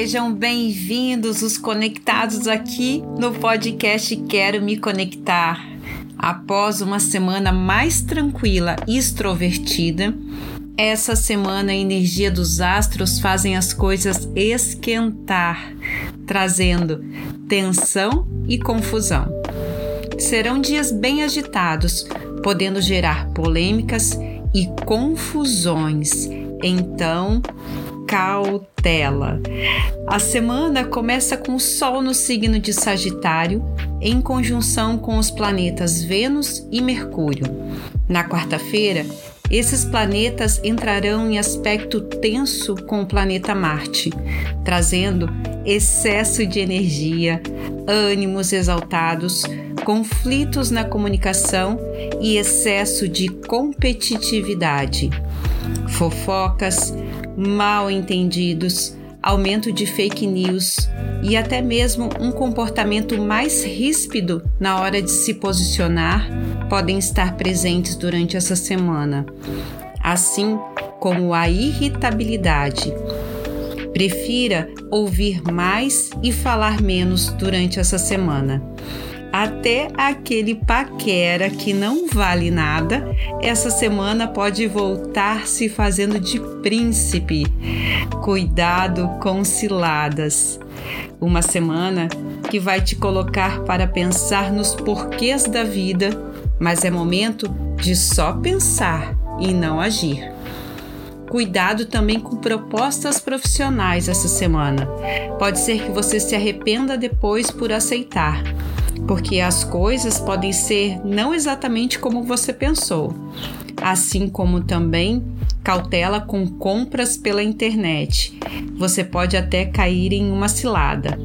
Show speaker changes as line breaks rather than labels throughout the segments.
Sejam bem-vindos os conectados aqui no podcast Quero Me Conectar. Após uma semana mais tranquila e extrovertida, essa semana a energia dos astros fazem as coisas esquentar, trazendo tensão e confusão. Serão dias bem agitados, podendo gerar polêmicas e confusões. Então, cautela. A semana começa com o Sol no signo de Sagitário, em conjunção com os planetas Vênus e Mercúrio. Na quarta-feira, esses planetas entrarão em aspecto tenso com o planeta Marte, trazendo excesso de energia, ânimos exaltados, conflitos na comunicação e excesso de competitividade. Fofocas, mal entendidos, aumento de fake news e até mesmo um comportamento mais ríspido na hora de se posicionar podem estar presentes durante essa semana, assim como a irritabilidade. Prefira ouvir mais e falar menos durante essa semana até aquele paquera que não vale nada, essa semana pode voltar se fazendo de príncipe. Cuidado com ciladas. Uma semana que vai te colocar para pensar nos porquês da vida, mas é momento de só pensar e não agir. Cuidado também com propostas profissionais essa semana. Pode ser que você se arrependa depois por aceitar porque as coisas podem ser não exatamente como você pensou, assim como também cautela com compras pela internet. Você pode até cair em uma cilada.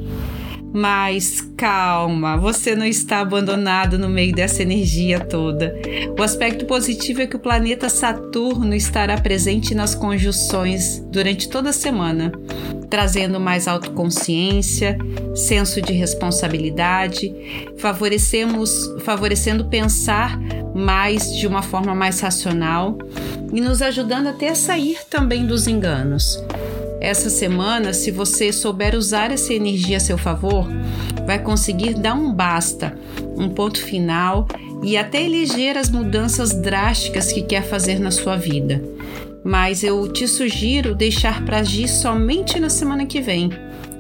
Mas calma, você não está abandonado no meio dessa energia toda. O aspecto positivo é que o planeta Saturno estará presente nas conjunções durante toda a semana, trazendo mais autoconsciência, senso de responsabilidade, favorecemos, favorecendo pensar mais de uma forma mais racional e nos ajudando até a sair também dos enganos. Essa semana, se você souber usar essa energia a seu favor, vai conseguir dar um basta, um ponto final e até eleger as mudanças drásticas que quer fazer na sua vida. Mas eu te sugiro deixar para agir somente na semana que vem.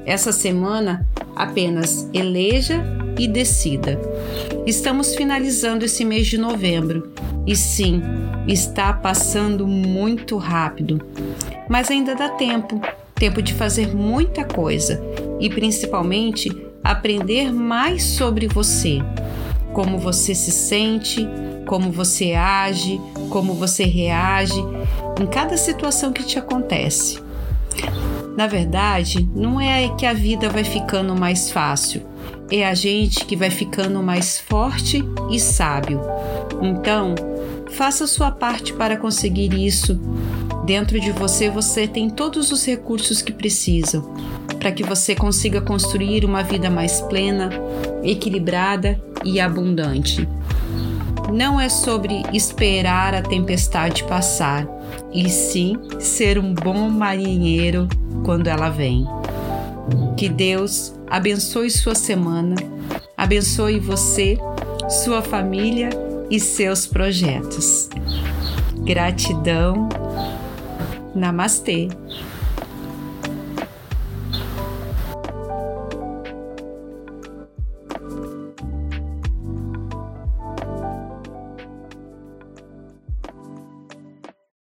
Essa semana, apenas eleja e decida. Estamos finalizando esse mês de novembro. E sim, está passando muito rápido. Mas ainda dá tempo tempo de fazer muita coisa. E principalmente aprender mais sobre você, como você se sente, como você age, como você reage em cada situação que te acontece. Na verdade, não é que a vida vai ficando mais fácil, é a gente que vai ficando mais forte e sábio. Então, faça sua parte para conseguir isso Dentro de você, você tem todos os recursos que precisa para que você consiga construir uma vida mais plena, equilibrada e abundante. Não é sobre esperar a tempestade passar, e sim ser um bom marinheiro quando ela vem. Que Deus abençoe sua semana, abençoe você, sua família e seus projetos. Gratidão Namastê!